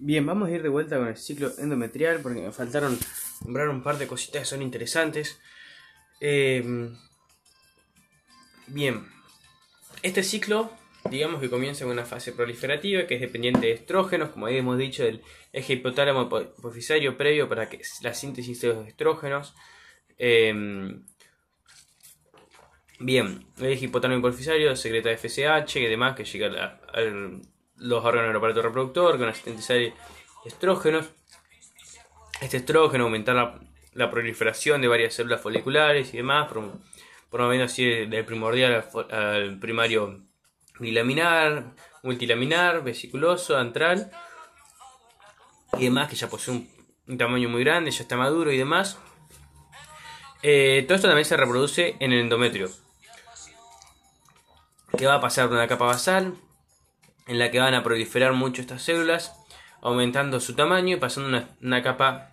Bien, vamos a ir de vuelta con el ciclo endometrial porque me faltaron nombrar un par de cositas que son interesantes. Eh, bien, este ciclo, digamos que comienza con una fase proliferativa que es dependiente de estrógenos, como habíamos dicho, del eje hipotálamo hipofisario previo para que la síntesis de los estrógenos. Eh, bien, el eje hipotálamo hipofisario secreta FSH y demás que llega al los órganos del aparato reproductor con sintetizar estrógenos. Este estrógeno aumentar la, proliferación de varias células foliculares y demás, promoviendo así del primordial al, primario bilaminar, multilaminar, vesiculoso, antral y demás, que ya posee un, tamaño muy grande, ya está maduro y demás. Eh, todo esto también se reproduce en el endometrio, que va a pasar de una capa basal en la que van a proliferar mucho estas células, aumentando su tamaño y pasando una, capa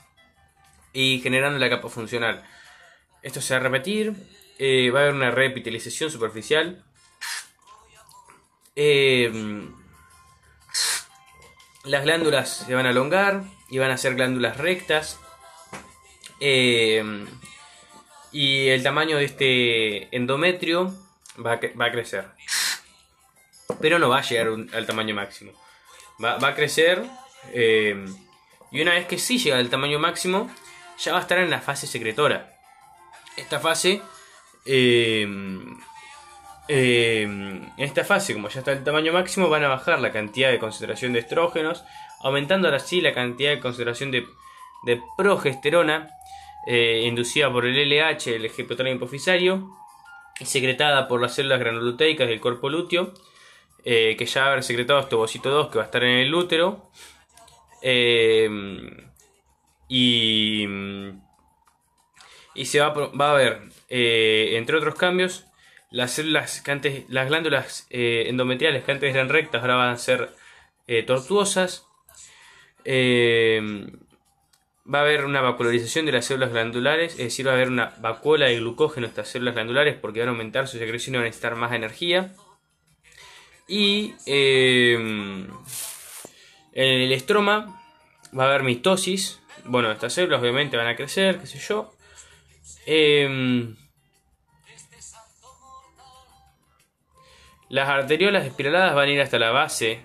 y generando la capa funcional. Esto se va a repetir, eh, va a haber una repitalización superficial. Eh, las glándulas se van a alongar y van a ser glándulas rectas. Eh, y el tamaño de este endometrio va va a crecer pero no va a llegar al tamaño máximo. Va, a crecer eh, y una vez que sí llega al tamaño máximo, ya va a estar en la fase secretora. Esta fase, eh, eh, esta fase, como ya está el tamaño máximo, van a bajar la cantidad de concentración de estrógenos, aumentando ahora sí la cantidad de concentración de, progesterona, inducida por el LH, el hipotálamo hipofisario, y secretada por las células granuloteicas del cuerpo lúteo eh, que ya haber secretado este ovocito 2 que va a estar en el útero. Eh, y, y se va, va a ver, eh, entre otros cambios, las células que antes, las glándulas endometriales que antes eran rectas ahora van a ser tortuosas. va a haber una vacularización de las células glandulares, es decir, va a haber una vacuola de glucógeno en estas células glandulares porque van a aumentar su secreción y van a necesitar más energía. Y em, en el estroma va a haber mitosis. Bueno, estas células obviamente van a crecer, qué sé yo. Em, las arteriolas espiraladas van a ir hasta la base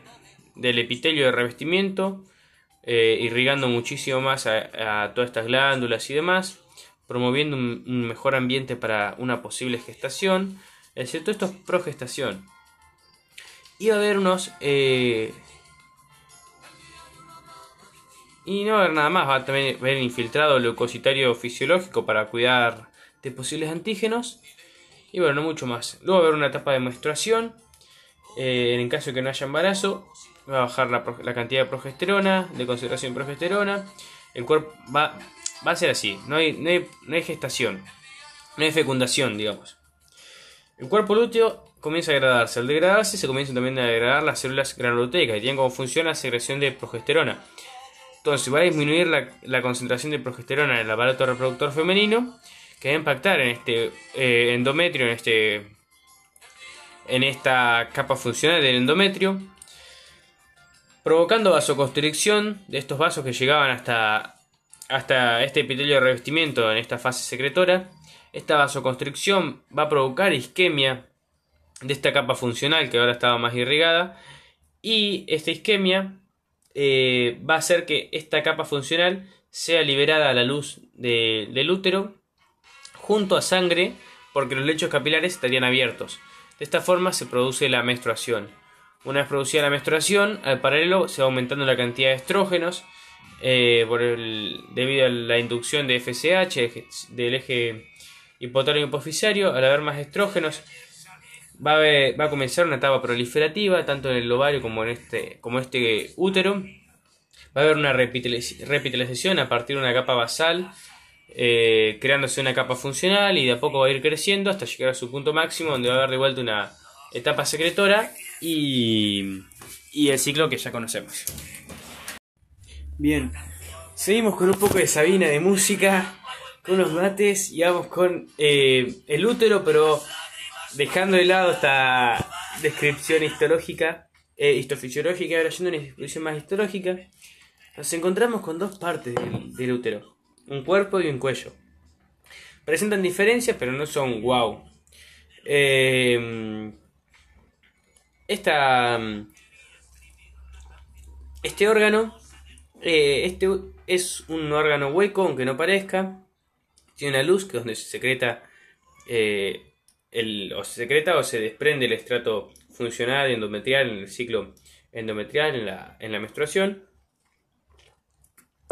del epitelio de revestimiento, eh, irrigando muchísimo más a, todas estas glándulas y demás, promoviendo un, mejor ambiente para una posible gestación. Excepto esto es progestación iba a haber unos... Eh, y no va a haber nada más, va a también haber infiltrado leucocitario fisiológico para cuidar de posibles antígenos. Y bueno, no mucho más. Luego va a haber una etapa de menstruación. Eh, en caso de que no haya embarazo, va a bajar la, cantidad de progesterona, de concentración de progesterona. El cuerpo va, va a ser así, no hay, no hay, no hay gestación, no hay fecundación, digamos. El cuerpo lúteo comienza a degradarse. Al degradarse se comienzan también a degradar las células granuloteicas que tienen como función la secreción de progesterona. Entonces va a disminuir la, concentración de progesterona en el aparato reproductor femenino que va a impactar en este eh, endometrio, en, este, en esta capa funcional del endometrio, provocando vasoconstricción de estos vasos que llegaban hasta, hasta este epitelio de revestimiento en esta fase secretora. Esta vasoconstricción va a provocar isquemia de esta capa funcional que ahora estaba más irrigada y esta isquemia eh, va a hacer que esta capa funcional sea liberada a la luz del útero junto a sangre porque los lechos capilares estarían abiertos. De esta forma se produce la menstruación. Una vez producida la menstruación, al paralelo se va aumentando la cantidad de estrógenos eh, debido a la inducción de FSH del eje hipotálamo hipofisario. Al haber más estrógenos, va a, va a comenzar una etapa proliferativa, tanto en el ovario como en este, como este útero. Va a haber una repitalización a partir de una capa basal, eh, creándose una capa funcional y de a poco va a ir creciendo hasta llegar a su punto máximo, donde va a haber de vuelta una etapa secretora y, y el ciclo que ya conocemos. Bien, seguimos con un poco de Sabina de música, con unos mates y vamos con eh, el útero, pero dejando de lado esta descripción histológica, eh, histofisiológica, ahora yendo una descripción más histológica, nos encontramos con dos partes del, útero, un cuerpo y un cuello. Presentan diferencias, pero no son wow. Eh, esta, este órgano este es un órgano hueco, aunque no parezca. Tiene una luz que es donde se secreta eh, el, o se secreta o se desprende el estrato funcional endometrial en el ciclo endometrial en la, en la menstruación.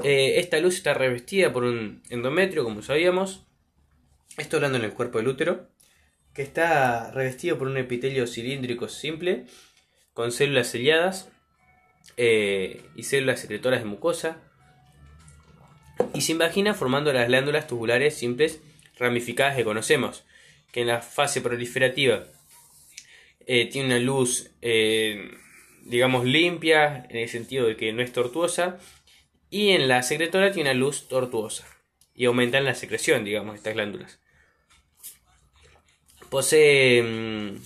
Eh, esta luz está revestida por un endometrio, como sabíamos. Esto hablando en el cuerpo del útero, que está revestido por un epitelio cilíndrico simple, con células selladas eh, y células secretoras de mucosa. Y se invagina formando las glándulas tubulares simples ramificadas que conocemos, que en la fase proliferativa eh, tiene una luz, eh, digamos, limpia, en el sentido de que no es tortuosa, y en la secretora tiene una luz tortuosa, y aumentan la secreción, digamos, estas glándulas. Posee mm,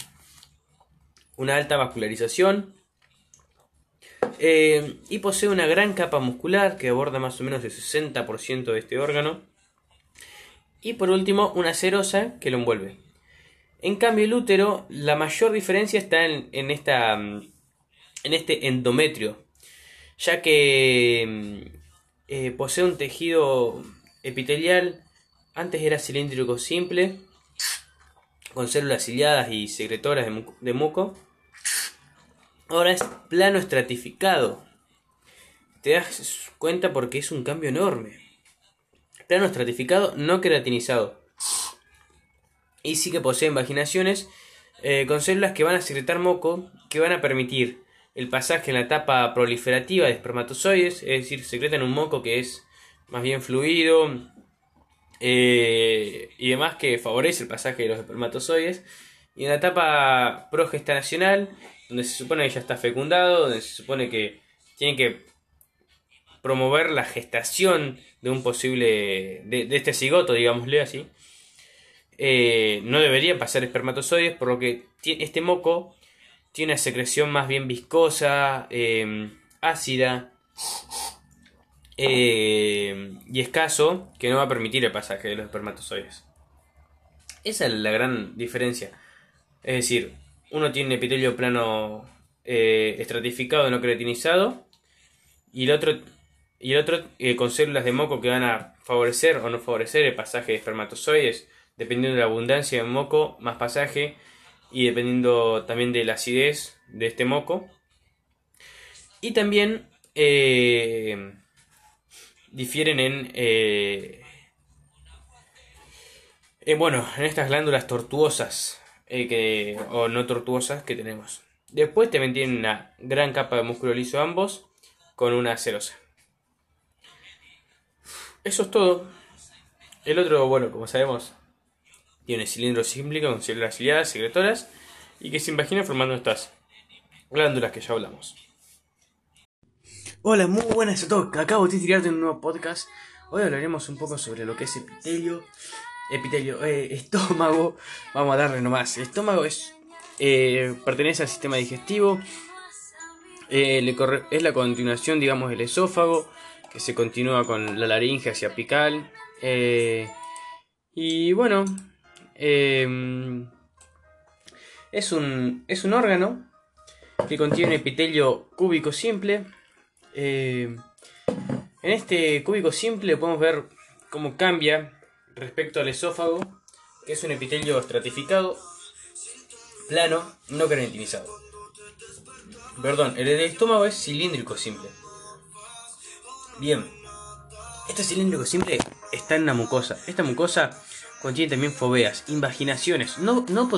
una alta vascularización, eh, y posee una gran capa muscular que aborda más o menos el 60% de este órgano. Y por último, una serosa que lo envuelve. En cambio, el útero, la mayor diferencia está en, esta, en este endometrio, ya que mm, eh, posee un tejido epitelial, antes era cilíndrico simple, con células ciliadas y secretoras de muco ahora es plano estratificado. Te das cuenta porque es un cambio enorme. Plano estratificado, no queratinizado. Y sí que poseen vaginaciones eh, con células que van a secretar moco, que van a permitir el pasaje en la etapa proliferativa de espermatozoides, es decir, secretan un moco que es más bien fluido eh, y demás que favorece el pasaje de los espermatozoides. Y en la etapa progestacional donde se supone que ya está fecundado, donde se supone que tiene que promover la gestación de un posible, de, este cigoto, digámosle así, eh, no deberían pasar espermatozoides, por lo que este moco tiene una secreción más bien viscosa, eh, ácida eh, y escaso, que no va a permitir el pasaje de los espermatozoides. Esa es la gran diferencia. Es decir, uno tiene epitelio plano eh, estratificado, no creatinizado, y el otro, y el otro eh, con células de moco que van a favorecer o no favorecer el pasaje de espermatozoides, dependiendo de la abundancia de moco, más pasaje, y dependiendo también de la acidez de este moco. Y también eh, difieren en, bueno, en estas glándulas tortuosas eh, que, o no tortuosas que tenemos. Después también tienen una gran capa de músculo liso ambos con una cerosa. Eso es todo. El otro, bueno, como sabemos, tiene cilindro símplico con células ciliadas, secretoras y que se imagina formando estas glándulas que ya hablamos. Hola, muy buenas a todos. Acabo de tirarte un nuevo podcast. Hoy hablaremos un poco sobre lo que es epitelio epitelio, eh, estómago, vamos a darle nomás. estómago es eh, pertenece al sistema digestivo, eh, es la continuación, digamos, del esófago, que se continúa con la laringe hacia apical. y bueno, em, es, un, es un órgano que contiene epitelio cúbico simple. en este cúbico simple podemos ver cómo cambia respecto al esófago, es un epitelio estratificado, plano, no creatinizado. Perdón, el estómago es cilíndrico simple. Bien, este cilíndrico simple está en una mucosa. Esta mucosa contiene también foveas, invaginaciones, no, no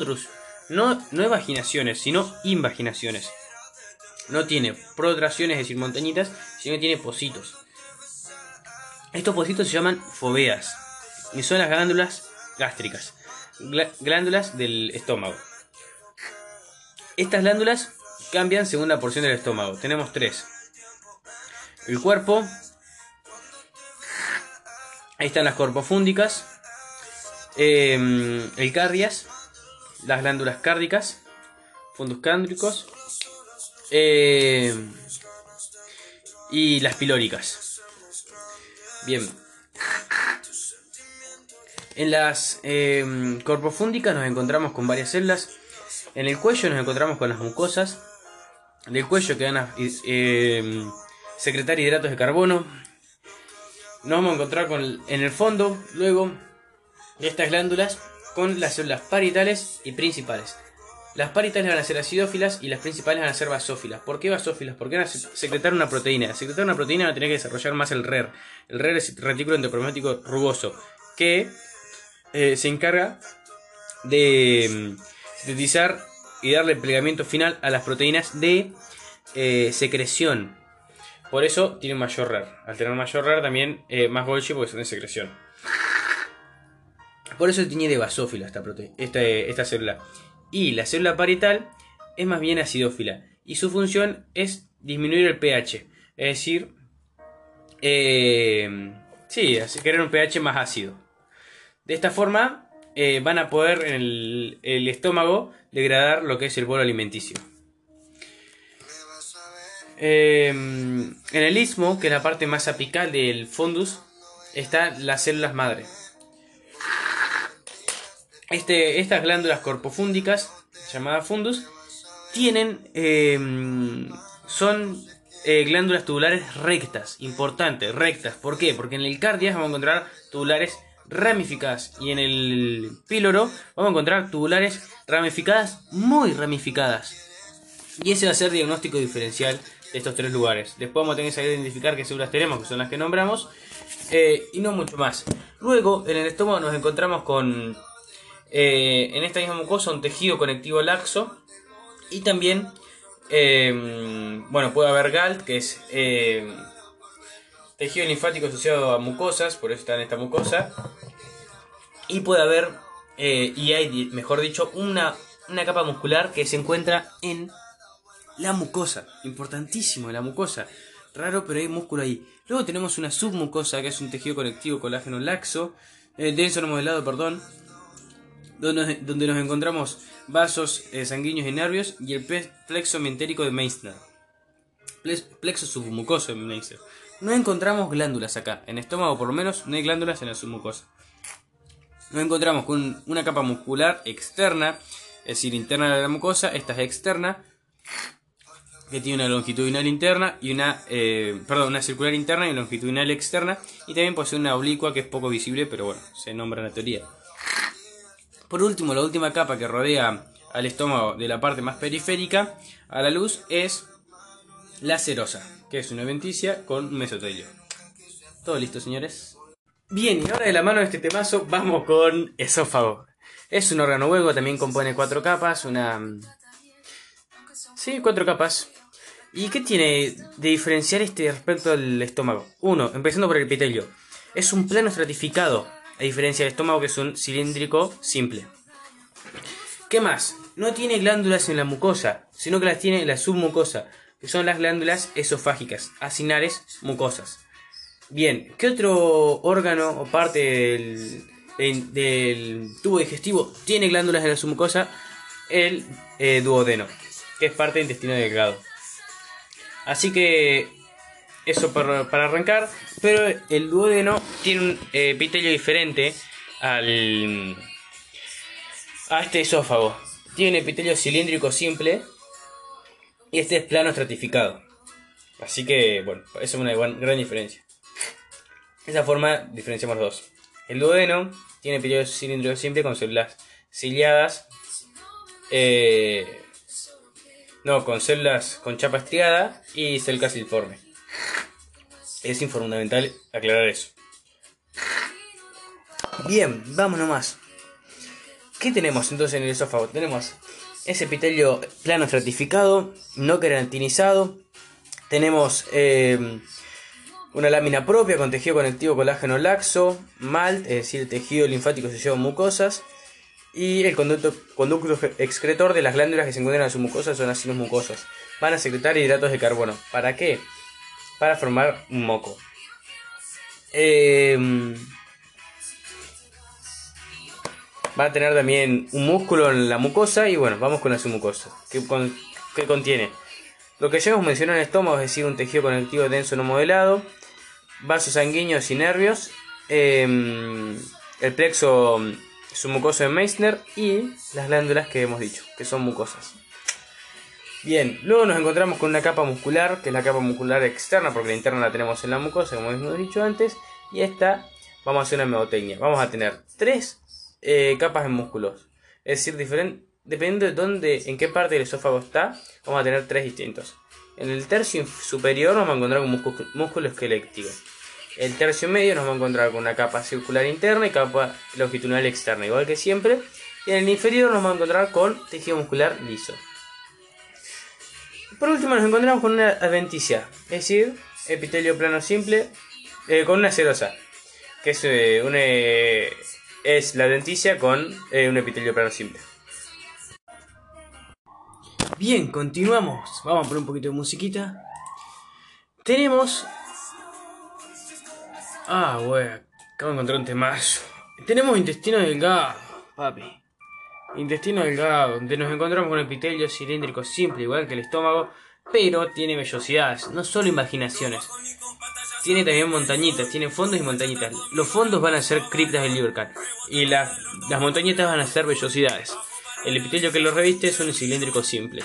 no, no vaginaciones, sino invaginaciones. No tiene protraciones, es decir, montañitas, sino que tiene pocitos. Estos pocitos se llaman foveas y son las glándulas gástricas, glándulas del estómago. Estas glándulas cambian según la porción del estómago. Tenemos tres. El cuerpo. Ahí están las corpofúndicas. Em, el cardias. Las glándulas cárdicas. Fundus cándricos. Em, y las pilóricas. Bien. En las eh, corpofúndicas nos encontramos con varias células. En el cuello nos encontramos con las mucosas. Del cuello que van a eh, secretar hidratos de carbono. Nos vamos a encontrar con en el fondo, luego, de estas glándulas con las células parietales y principales. Las parietales van a ser acidófilas y las principales van a ser basófilas. ¿Por qué basófilas? Porque van a secretar una proteína. Secretar una proteína va a tener que desarrollar más el RER. El RER es el retículo endoplasmático rugoso, que eh, se encarga de mm, sintetizar y darle plegamiento final a las proteínas de eh, secreción. Por eso tiene mayor RER. Al tener mayor RER también eh, más Golgi porque son de secreción. Por eso tiene de basófila esta, esta, esta célula. Y la célula parietal es más bien acidófila. Y su función es disminuir el pH. Es decir, eh, sí, crear un pH más ácido. De esta forma eh, van a poder en el, estómago degradar lo que es el bolo alimenticio. Eh, en el istmo, que es la parte más apical del fundus, están las células madre. Este, estas glándulas corpofúndicas, llamadas fundus, tienen, em, son eh, glándulas tubulares rectas, importantes, rectas. ¿Por qué? Porque en el cardias vamos a encontrar tubulares ramificadas y en el píloro vamos a encontrar tubulares ramificadas, muy ramificadas. Y ese va a ser el diagnóstico diferencial de estos tres lugares. Después vamos a tener que identificar qué células tenemos, que son las que nombramos, eh, y no mucho más. Luego, en el estómago nos encontramos con eh, en esta misma mucosa un tejido conectivo laxo y también, em, bueno, puede haber GALT, que es tejido linfático asociado a mucosas, por eso está en esta mucosa, y puede haber, eh, y hay, mejor dicho, una, una capa muscular que se encuentra en la mucosa, importantísimo, la mucosa. Raro, pero hay músculo ahí. Luego tenemos una submucosa, que es un tejido conectivo colágeno laxo, eh, denso no modelado, perdón, donde, nos encontramos vasos eh, sanguíneos y nervios y el plexo mentérico de Meissner. Plexo submucoso de Meissner. No encontramos glándulas acá. En estómago, por lo menos, no hay glándulas en la submucosa. Nos encontramos con una capa muscular externa, es decir, interna de la mucosa. Esta es externa, que tiene una longitudinal interna y una, eh, perdón, una circular interna y longitudinal externa. Y también posee una oblicua que es poco visible, pero bueno, se nombra en la teoría. Por último, la última capa que rodea al estómago de la parte más periférica a la luz es la serosa, que es una venticia con un mesotelio. ¿Todo listo, señores? Bien, y ahora de la mano de este temazo vamos con esófago. Es un órgano huevo, también compone cuatro capas, una... Sí, cuatro capas. ¿Y qué tiene de diferenciar este respecto al estómago? Uno, empezando por el epitelio. Es un plano estratificado a diferencia del estómago que es un cilíndrico simple. ¿Qué más? No tiene glándulas en la mucosa, sino que las tiene en la submucosa, son las glándulas esofágicas, acinares mucosas. Bien, ¿qué otro órgano o parte del, tubo digestivo tiene glándulas en la submucosa? El eh, duodeno, que es parte del intestino delgado. Así que eso para, arrancar, pero el duodeno tiene un eh, epitelio diferente al a este esófago. Tiene un epitelio cilíndrico simple y este es plano estratificado. Así que, bueno, eso es una gran, diferencia. De esa forma diferenciamos los dos. El duodeno tiene epitelio cilíndrico simple con células ciliadas. Eh, no, con células con chapa estriada y celda ciliforme. Es fundamental aclarar eso. Bien, vamos nomás. ¿Qué tenemos entonces en el esófago? Tenemos ese epitelio plano estratificado, no queratinizado. Tenemos eh, una lámina propia con tejido conectivo colágeno laxo, malt, es decir, tejido linfático asociado a mucosas. Y el conducto, conducto excretor de las glándulas que se encuentran en sus mucosas son las mucosas. Van a secretar hidratos de carbono. ¿Para qué? para formar un moco. Em, va a tener también un músculo en la mucosa y bueno, vamos con la submucosa. ¿Qué, contiene? Lo que ya hemos mencionado en el estómago, es decir, un tejido conectivo denso no modelado, vasos sanguíneos y nervios, em, el plexo submucoso de Meissner y las glándulas que hemos dicho, que son mucosas. Bien, luego nos encontramos con una capa muscular, que es la capa muscular externa, porque la interna la tenemos en la mucosa, como hemos dicho antes, y esta vamos a hacer una memotecnia. Vamos a tener tres eh, capas de músculos, es decir, diferente, dependiendo de dónde, en qué parte del esófago está, vamos a tener tres distintos. En el tercio superior nos vamos a encontrar con músculo, músculo esquelético. El tercio medio nos va a encontrar con una capa circular interna y capa longitudinal externa, igual que siempre. Y en el inferior nos va a encontrar con tejido muscular liso. Por último nos encontramos con una adventicia, es decir, epitelio plano simple eh, con una serosa, que es, eh, una, es la adventicia con eh, un epitelio plano simple. Bien, continuamos. Vamos a poner un poquito de musiquita. Tenemos Ah, wey, acabo de encontrar un temazo. Tenemos intestino delgado, papi. Intestino delgado, donde nos encontramos con epitelio cilíndrico simple, igual que el estómago, pero tiene vellosidades, no solo imaginaciones. Tiene también montañitas, tiene fondos y montañitas. Los fondos van a ser criptas del Libercal y las montañitas van a ser vellosidades. El epitelio que lo reviste es un cilíndrico simple,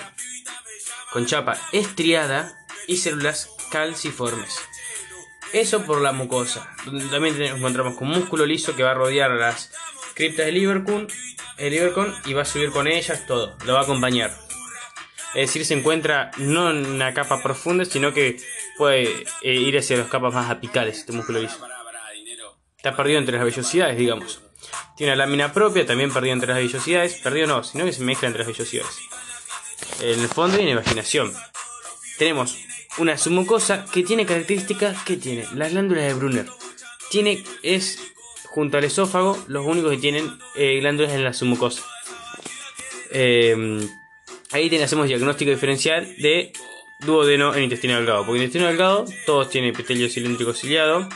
con chapa estriada y células calciformes. Eso por la mucosa, también nos encontramos con músculo liso que va a rodear las criptas del Liverpool y va a subir con ellas todo, lo va a acompañar. Es decir, se encuentra no en una capa profunda, sino que puede eh, ir hacia las capas más apicales, este músculo liso. Está perdido entre las vellosidades, digamos. Tiene una lámina propia, también perdido entre las vellosidades. Perdido no, sino que se mezcla entre las vellosidades. En el fondo y en la imaginación. Tenemos una submucosa que tiene características que tiene las glándulas de Brunner. Tiene, es junto al esófago los únicos que tienen eh, glándulas en la submucosa. Eh, ahí hacemos diagnóstico diferencial de duodeno en intestino delgado. Porque intestino delgado todos tienen epitelio cilíndrico ciliado.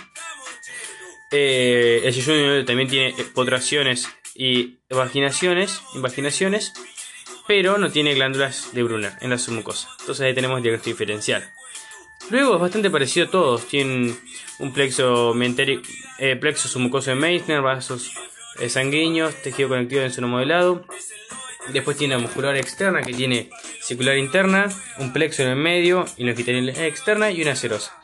Eh, el yeyuno también tiene potraciones y vaginaciones, invaginaciones, pero no tiene glándulas de Brunner en la submucosa. Entonces ahí tenemos diagnóstico diferencial. Luego es bastante parecido a todos. Tienen un plexo, eh, plexo submucoso de Meissner, vasos eh, sanguíneos, tejido conectivo en seno modelado. Después tiene la muscular externa que tiene circular interna, un plexo en el medio y longitudinal externa y una serosa.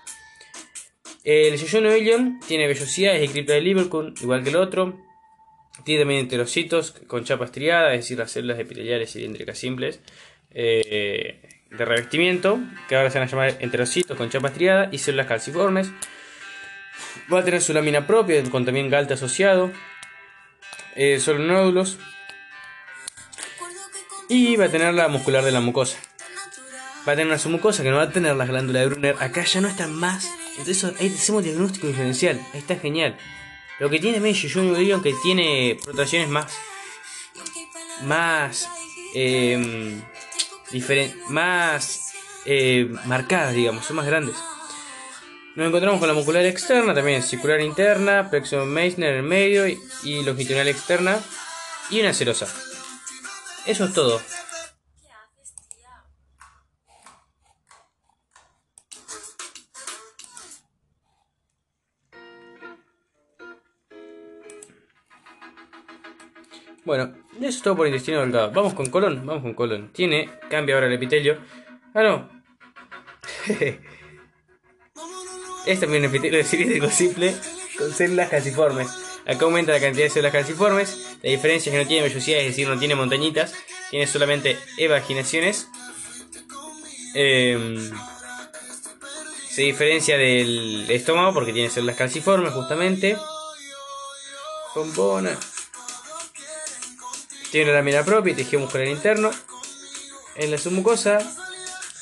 El Yoyono Ilion tiene vellosidades y cripta de Liverpool, igual que el otro. Tiene también enterocitos con chapa estriada, es decir, las células epiteliales cilíndricas simples. Eh, de revestimiento, que ahora se van a llamar enterocitos con chapa estriada y células calciformes. Va a tener su lámina propia con también galte asociado, eh, solo nódulos. Y va a tener la muscular de la mucosa. Va a tener una submucosa que no va a tener las glándulas de Brunner. Acá ya no están más. Entonces ahí hacemos diagnóstico diferencial. Ahí está genial. Lo que tiene también Junior que tiene protracciones más. Más. Eh, más eh, marcadas, digamos, son más grandes. Nos encontramos con la muscular externa, también circular interna, plexo Meissner en el medio y, longitudinal externa y una serosa. Eso es todo. Bueno, eso es todo por intestino delgado. Vamos con colon, vamos con colon. Tiene, cambia ahora el epitelio. Ah, no. es también un epitelio cilíndrico simple con células calciformes. Acá aumenta la cantidad de células calciformes. La diferencia es que no tiene vellosidades, es decir, no tiene montañitas. Tiene solamente evaginaciones. Em, se diferencia del estómago porque tiene células calciformes, justamente. Bombona. Tiene la lámina propia y tejido muscular interno. En la submucosa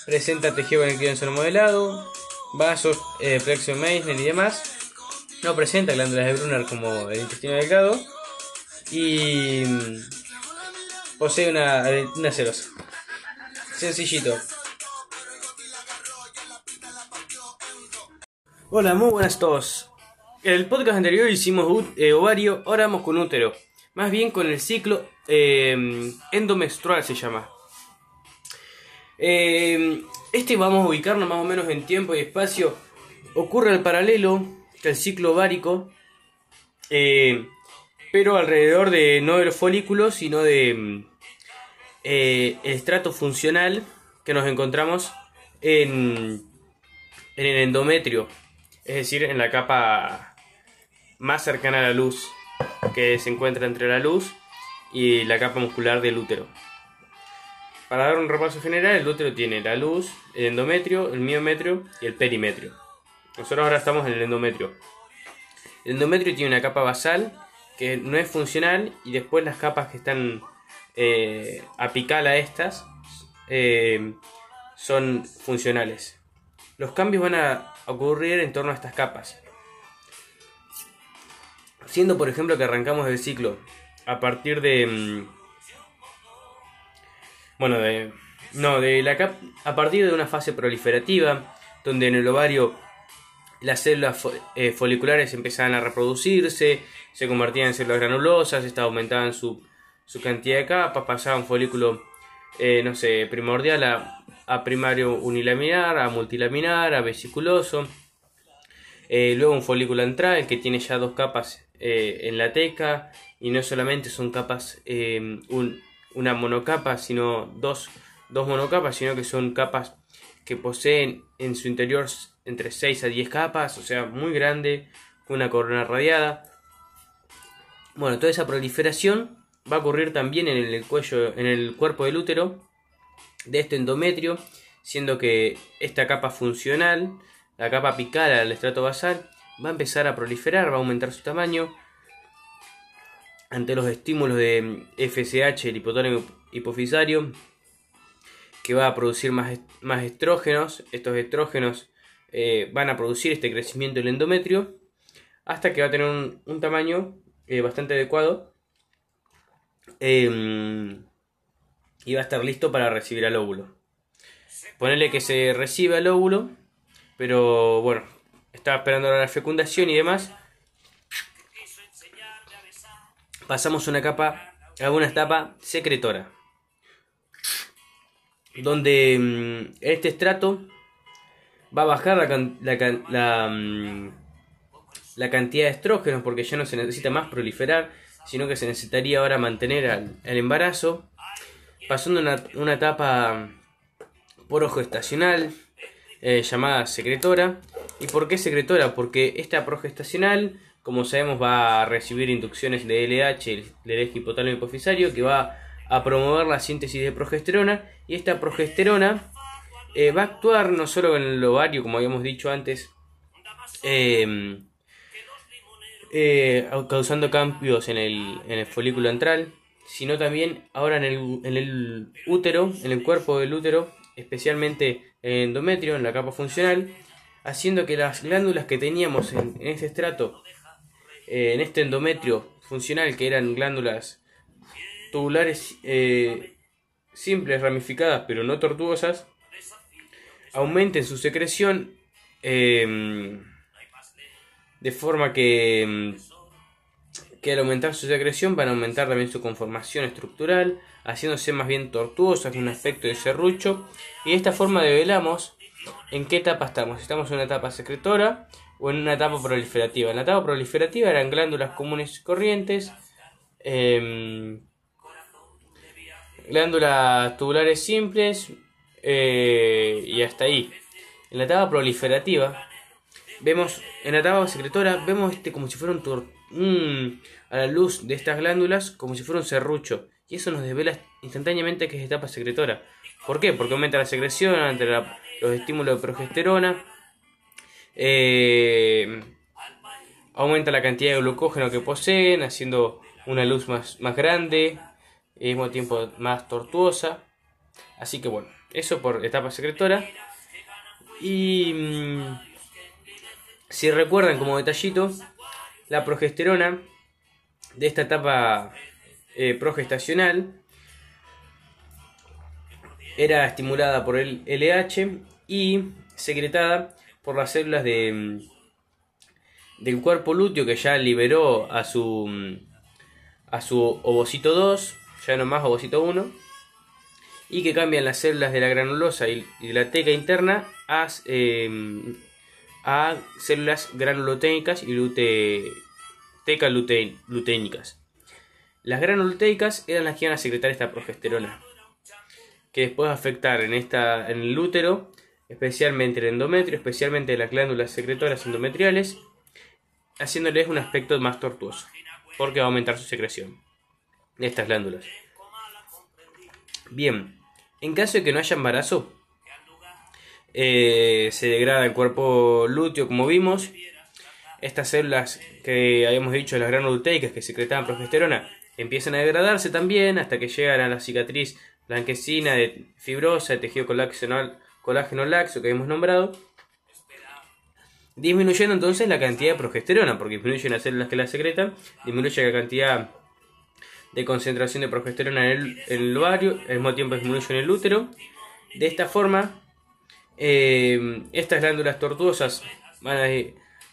presenta tejido conectivo en modelado, vasos, eh, plexo y demás. No presenta glándulas de Brunner como el intestino delgado. Y mm, posee una, una cerosa. Sencillito. Hola, muy buenas a todos. En el podcast anterior hicimos eh, ovario, ahora vamos con útero. Más bien con el ciclo eh, se llama. Eh, Este vamos a ubicarnos más o menos en tiempo y espacio. Ocurre al paralelo el ciclo ovárico, eh, pero alrededor de no de los folículos, sino de mm, eh, el estrato funcional que nos encontramos en, en el endometrio, es decir, en la capa más cercana a la luz, que se encuentra entre la luz y la capa muscular del útero. Para dar un repaso general, el útero tiene la luz, el endometrio, el miometrio y el perimetrio. Nosotros ahora estamos en el endometrio. El endometrio tiene una capa basal que no es funcional y después las capas que están eh, apical a estas eh, son funcionales. Los cambios van a ocurrir en torno a estas capas. Siendo por ejemplo que arrancamos el ciclo a partir de... Mm, bueno, de... No, de la cap a partir de una fase proliferativa, donde en el ovario las células eh, foliculares empezaban a reproducirse, se convertían en células granulosas, estas aumentaban su, su cantidad de capas, pasaban folículo, eh, no sé, primordial a, a, primario unilaminar, a multilaminar, a vesiculoso. Eh, luego un folículo antral que tiene ya dos capas en la teca y no solamente son capas, un, una monocapa, sino dos, dos monocapas, sino que son capas que poseen en su interior entre 6 a 10 capas, o sea, muy grande, con una corona radiada. Bueno, toda esa proliferación va a ocurrir también en el cuello, en el cuerpo del útero de este endometrio, siendo que esta capa funcional, la capa apical al estrato basal, va a empezar a proliferar, va a aumentar su tamaño ante los estímulos de FSH, el hipotálamo hipofisario, que va a producir más, más estrógenos. Estos estrógenos eh, van a producir este crecimiento del endometrio hasta que va a tener un, tamaño eh, bastante adecuado em, y va a estar listo para recibir al óvulo. Ponerle que se reciba el óvulo, pero bueno, estaba esperando la fecundación y demás. Pasamos una capa, a una etapa secretora, donde em, este estrato va a bajar la, mm, la, cantidad de estrógenos porque ya no se necesita más proliferar, sino que se necesitaría ahora mantener al, el embarazo, pasando una, una etapa progestacional eh, llamada secretora. ¿Y por qué secretora? Porque esta progestacional, como sabemos, va a recibir inducciones de LH, el eje hipotálamo hipofisario, que va a promover la síntesis de progesterona, y esta progesterona eh, va a actuar no solo en el ovario, como habíamos dicho antes, em, eh, causando cambios en el, en el, folículo antral, sino también ahora en el, en el útero, en el cuerpo del útero, especialmente en el endometrio, en la capa funcional, haciendo que las glándulas que teníamos en, en este estrato, eh, en este endometrio funcional, que eran glándulas tubulares simples, ramificadas, pero no tortuosas, aumenten su secreción em, de forma que, em, que al aumentar su secreción van a aumentar también su conformación estructural, haciéndose más bien tortuosas, con un aspecto de serrucho. Y de esta forma develamos en qué etapa estamos. Estamos en una etapa secretora o en una etapa proliferativa. En la etapa proliferativa eran glándulas comunes y corrientes, em, glándulas tubulares simples, eh, y hasta ahí. En la etapa proliferativa, vemos, en la etapa secretora, vemos este como si fuera un, a la luz de estas glándulas, como si fuera un serrucho. Y eso nos desvela instantáneamente que es etapa secretora. ¿Por qué? Porque aumenta la secreción ante los estímulos de progesterona. Eh, aumenta la cantidad de glucógeno que poseen, haciendo una luz más, más grande al mismo tiempo más tortuosa. Así que bueno, eso por etapa secretora. Y mm, si recuerdan como detallito, la progesterona de esta etapa eh, progestacional era estimulada por el LH y secretada por las células de, mm, del cuerpo lúteo que ya liberó a su, mm, a su ovocito 2, ya no más ovocito 1 y que cambian las células de la granulosa y, de la teca interna a, em, a células granuloteicas y lute, teca luteínicas. Las granuloteicas eran las que iban a secretar esta progesterona, que después va a afectar en, esta, en el útero, especialmente el endometrio, especialmente las glándulas secretoras endometriales, haciéndoles un aspecto más tortuoso, porque va a aumentar su secreción de estas glándulas. Bien, en caso de que no haya embarazo, eh, se degrada el cuerpo lúteo, como vimos. Estas células que habíamos dicho, las granuloteicas que secretaban progesterona, empiezan a degradarse también hasta que llegan a la cicatriz blanquecina de fibrosa de tejido colágeno, colágeno laxo que hemos nombrado, disminuyendo entonces la cantidad de progesterona, porque disminuyen las células que la secretan, disminuye la cantidad de concentración de progesterona en el, ovario, al mismo tiempo disminuye en el útero. De esta forma, eh, estas glándulas tortuosas van a,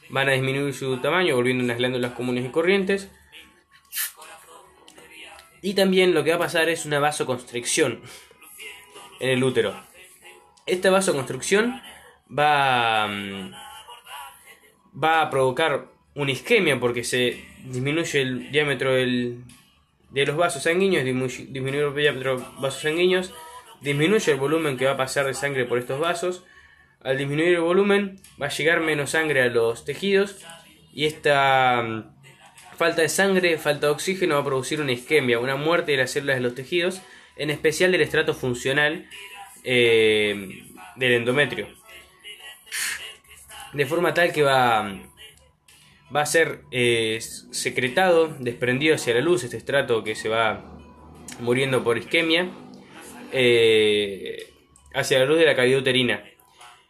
van a disminuir su tamaño, volviendo unas glándulas comunes y corrientes. Y también lo que va a pasar es una vasoconstricción en el útero. Esta vasoconstricción va, mm, va a provocar una isquemia porque se disminuye el diámetro del, de los vasos sanguíneos, disminuye el de los vasos sanguíneos, disminuye el volumen que va a pasar de sangre por estos vasos. Al disminuir el volumen va a llegar menos sangre a los tejidos y esta mm, falta de sangre, falta de oxígeno va a producir una isquemia, una muerte de las células de los tejidos, en especial del estrato funcional eh, del endometrio. De forma tal que va va a ser eh, secretado, desprendido hacia la luz, este estrato que se va muriendo por isquemia, eh, hacia la luz de la cavidad uterina.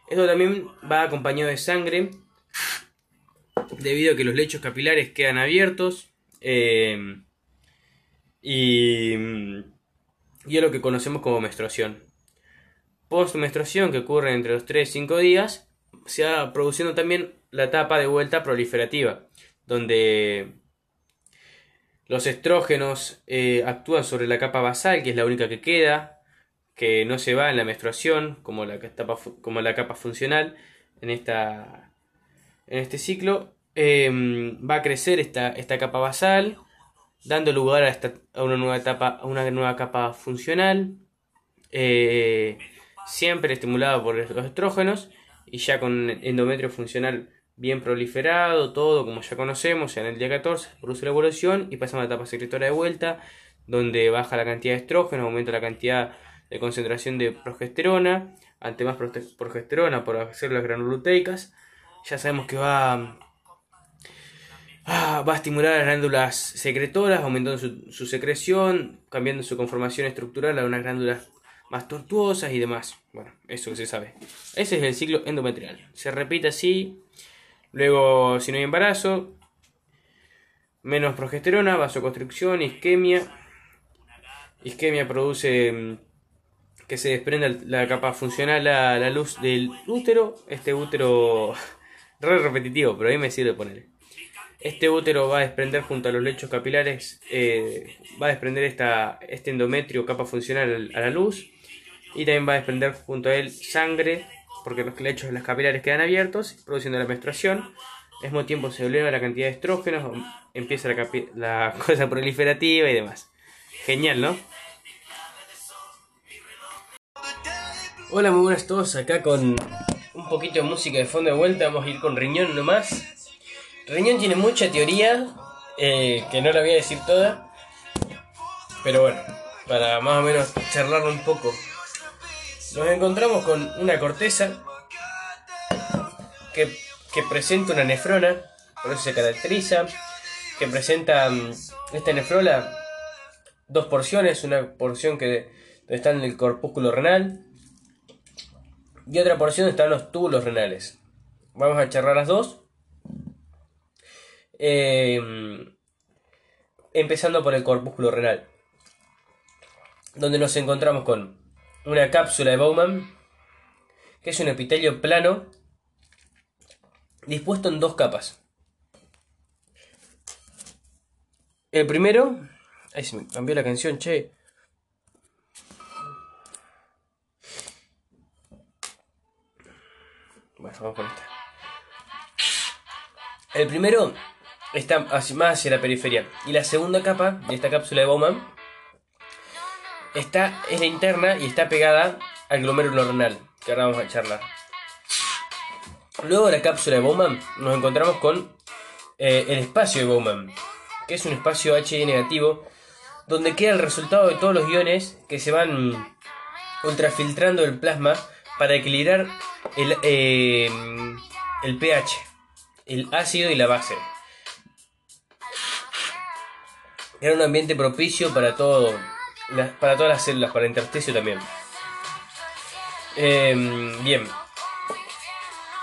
Esto también va acompañado de sangre, debido a que los lechos capilares quedan abiertos eh, y, y es lo que conocemos como menstruación. Post-menstruación, que ocurre entre los 3 y 5 días, se va produciendo también la etapa de vuelta proliferativa, donde los estrógenos eh, actúan sobre la capa basal, que es la única que queda, que no se va en la menstruación, como la capa, como la capa funcional en, esta, en este ciclo. Em, va a crecer esta, esta capa basal, dando lugar a, esta, a, una nueva etapa, a una nueva capa funcional, eh, siempre estimulada por los estrógenos y ya con endometrio funcional bien proliferado, todo como ya conocemos, ya en el día 14 produce la evolución y pasamos a la etapa secretora de vuelta, donde baja la cantidad de estrógeno, aumenta la cantidad de concentración de progesterona, ante más progesterona por las células granuloteicas, ya sabemos que va, ah, va a estimular las glándulas secretoras, aumentando su, su secreción, cambiando su conformación estructural a unas glándulas más tortuosas y demás. Bueno, eso que se sabe. Ese es el ciclo endometrial. Se repite así. Luego, si no hay embarazo, menos progesterona, vasoconstricción, isquemia. Isquemia produce mm, que se desprenda la capa funcional a la luz del útero. Este útero, re repetitivo, pero ahí me sirve poner. Este útero va a desprender junto a los lechos capilares, eh, va a desprender esta, este endometrio capa funcional a la luz y también va a desprender junto a él sangre porque los lechos de las capilares quedan abiertos, produciendo la menstruación. Al mismo tiempo se eleva la cantidad de estrógenos, empieza la, cosa proliferativa y demás. Genial, ¿no? Hola, muy buenas a todos. Acá con un poquito de música de fondo de vuelta. Vamos a ir con Riñón nomás. Riñón tiene mucha teoría, eh, que no la voy a decir toda. Pero bueno, para más o menos charlarlo un poco nos encontramos con una corteza que, presenta una nefrona, por eso se caracteriza, que presenta mm, esta nefrola dos porciones, una porción que está en el corpúsculo renal y otra porción donde están los túbulos renales. Vamos a charlar las dos. Eh, empezando por el corpúsculo renal, donde nos encontramos con una cápsula de Bowman, que es un epitelio plano dispuesto en dos capas. El primero, ahí se me cambió la canción, che. Bueno, vamos con esta. El primero está más hacia la periferia. Y la segunda capa de esta cápsula de Bowman está, es la interna y está pegada al glomérulo renal, que ahora vamos a charlar. Luego de la cápsula de Bowman nos encontramos con eh, el espacio de Bowman, que es un espacio H negativo, donde queda el resultado de todos los iones que se van ultrafiltrando el plasma para equilibrar el, eh, el pH, el ácido y la base. Era un ambiente propicio para, todo, para todas las células, para el intersticio también. Em, bien.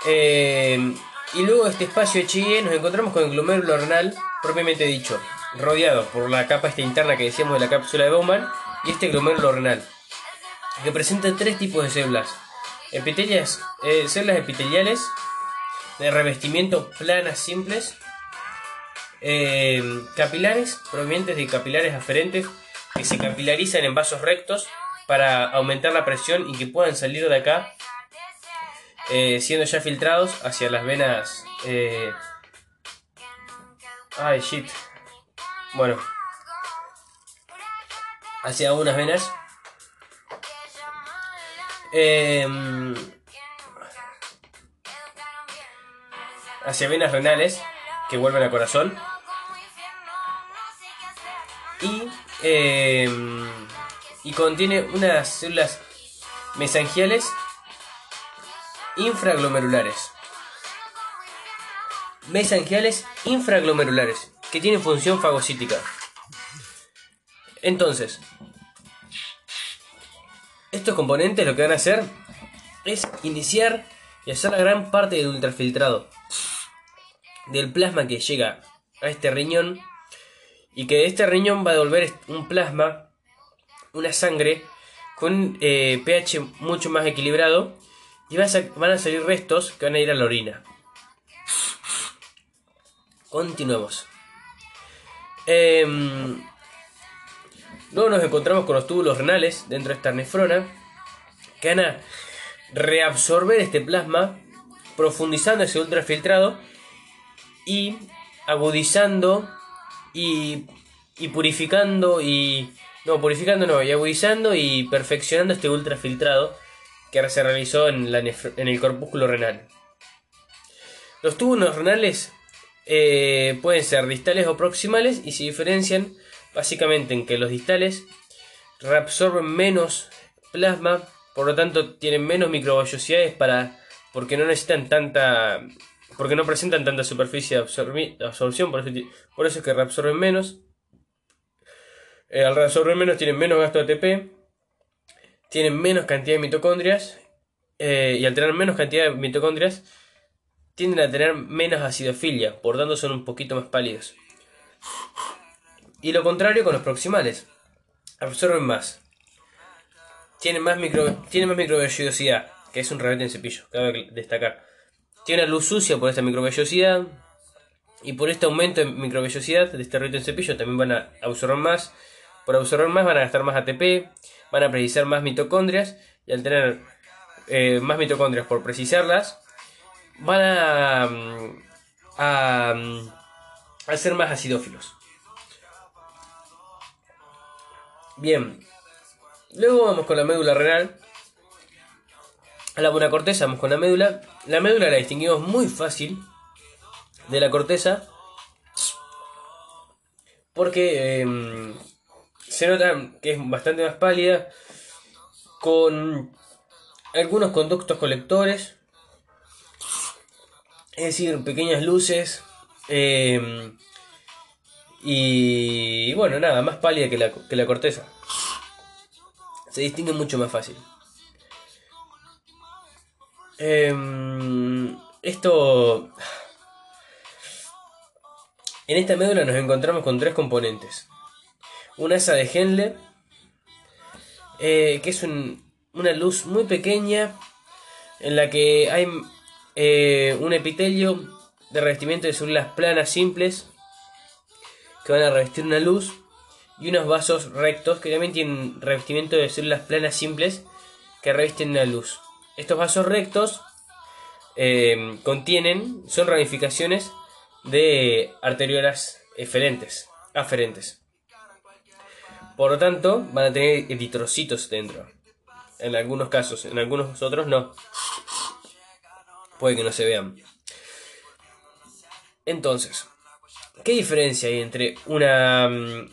Em, y luego de este espacio HIE nos encontramos con el glomérulo renal propiamente dicho, rodeado por la capa esta interna que decíamos de la cápsula de Bowman y este glomérulo renal, que presenta tres tipos de células. Epitelias, eh, células epiteliales de revestimiento planas simples eh, capilares provenientes de capilares aferentes que se capilarizan en vasos rectos para aumentar la presión y que puedan salir de acá eh, siendo ya filtrados hacia las venas. Eh, ay, shit. Bueno, hacia unas venas. hacia venas renales que vuelven al corazón y, em, y contiene unas células mesangiales infraglomerulares. Mesangiales infraglomerulares, que tienen función fagocítica. Entonces, estos componentes lo que van a hacer es iniciar y hacer la gran parte del ultrafiltrado del plasma que llega a este riñón y que este riñón va a devolver un plasma, una sangre con eh, pH mucho más equilibrado y van a salir restos que van a ir a la orina. Continuemos. Em, luego nos encontramos con los túbulos renales dentro de esta nefrona que van a reabsorber este plasma profundizando ese ultrafiltrado y agudizando y, y purificando y... No, purificando no, y agudizando y perfeccionando este ultrafiltrado que se realizó en, la en el corpúsculo renal. Los túbulos renales eh, pueden ser distales o proximales y se diferencian básicamente en que los distales reabsorben menos plasma, por lo tanto tienen menos microvellosidades para porque no necesitan tanta porque no presentan tanta superficie de absorción, por eso, es que reabsorben menos. Eh, al reabsorber menos tienen menos gasto de ATP, tienen menos cantidad de mitocondrias eh, y al tener menos cantidad de mitocondrias tienden a tener menos acidofilia, por tanto son un poquito más pálidos. Y lo contrario con los proximales, absorben más, tienen más, micro, tienen más microvellosidad, que es un rebelde en cepillo, cabe destacar tiene una luz sucia por esta microvellosidad. Y por este aumento de microvellosidad de este rito en cepillo también van a absorber más. Por absorber más van a gastar más ATP, van a precisar más mitocondrias. Y al tener eh, más mitocondrias por precisarlas, van a, mm, a, mm, a ser más acidófilos. Bien, luego vamos con la médula renal. A la buena corteza vamos con la médula. La médula la distinguimos muy fácil de la corteza porque em, se nota que es bastante más pálida con algunos conductos colectores es decir pequeñas luces em, y bueno nada más pálida que la, que la corteza se distingue mucho más fácil Em, esto... En esta médula nos encontramos con tres componentes. Una asa de Henle, eh, que es una luz muy pequeña en la que hay eh, un epitelio de revestimiento de células planas simples que van a revestir una luz y unos vasos rectos que también tienen revestimiento de células planas simples que revisten una luz. Estos vasos rectos eh, contienen, son ramificaciones de arteriolas eferentes, aferentes. Por lo tanto, van a tener eritrocitos dentro. En algunos casos, en algunos otros no. Puede que no se vean. Entonces, ¿qué diferencia hay entre una, mm,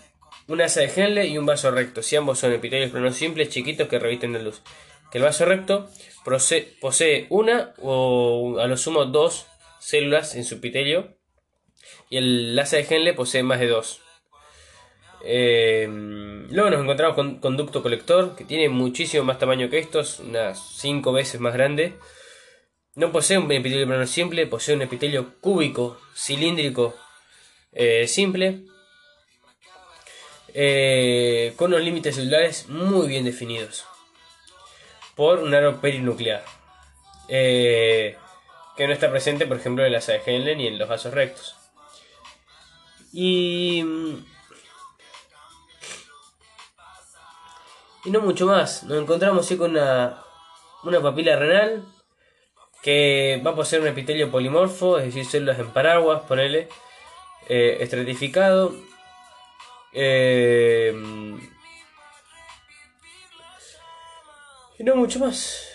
una asa de Henle y un vaso recto? Si ambos son epitelios planos simples, chiquitos que revisten de luz. Que el vaso recto posee una o a lo sumo dos células en su epitelio y el asa de Henle posee más de dos. Eh, luego nos encontramos con conducto colector, que tiene muchísimo más tamaño que estos, unas 5 veces más grande. No posee un epitelio plano simple, posee un epitelio cúbico, cilíndrico, eh, simple, eh, con unos límites celulares muy bien definidos por un aro perinuclear, que no está presente, por ejemplo, en la asa de Henle ni en los vasos rectos. Y Y no mucho más. Nos encontramos aquí con una, una papila renal que va a poseer un epitelio polimorfo, es decir, células en paraguas, ponele, eh, estratificado. Eh, y no mucho más.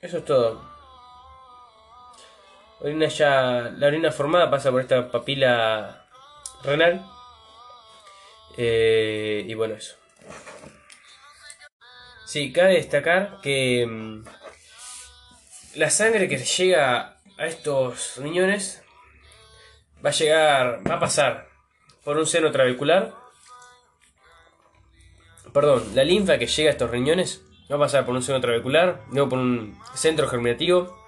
Eso es todo. Orina ya, la orina formada pasa por esta papila renal eh, y bueno, eso. Sí, cabe destacar que mm, la sangre que llega a estos riñones va a llegar, va a pasar por un seno trabecular. Perdón, la linfa que llega a estos riñones va a pasar por un seno trabecular, luego por un centro germinativo,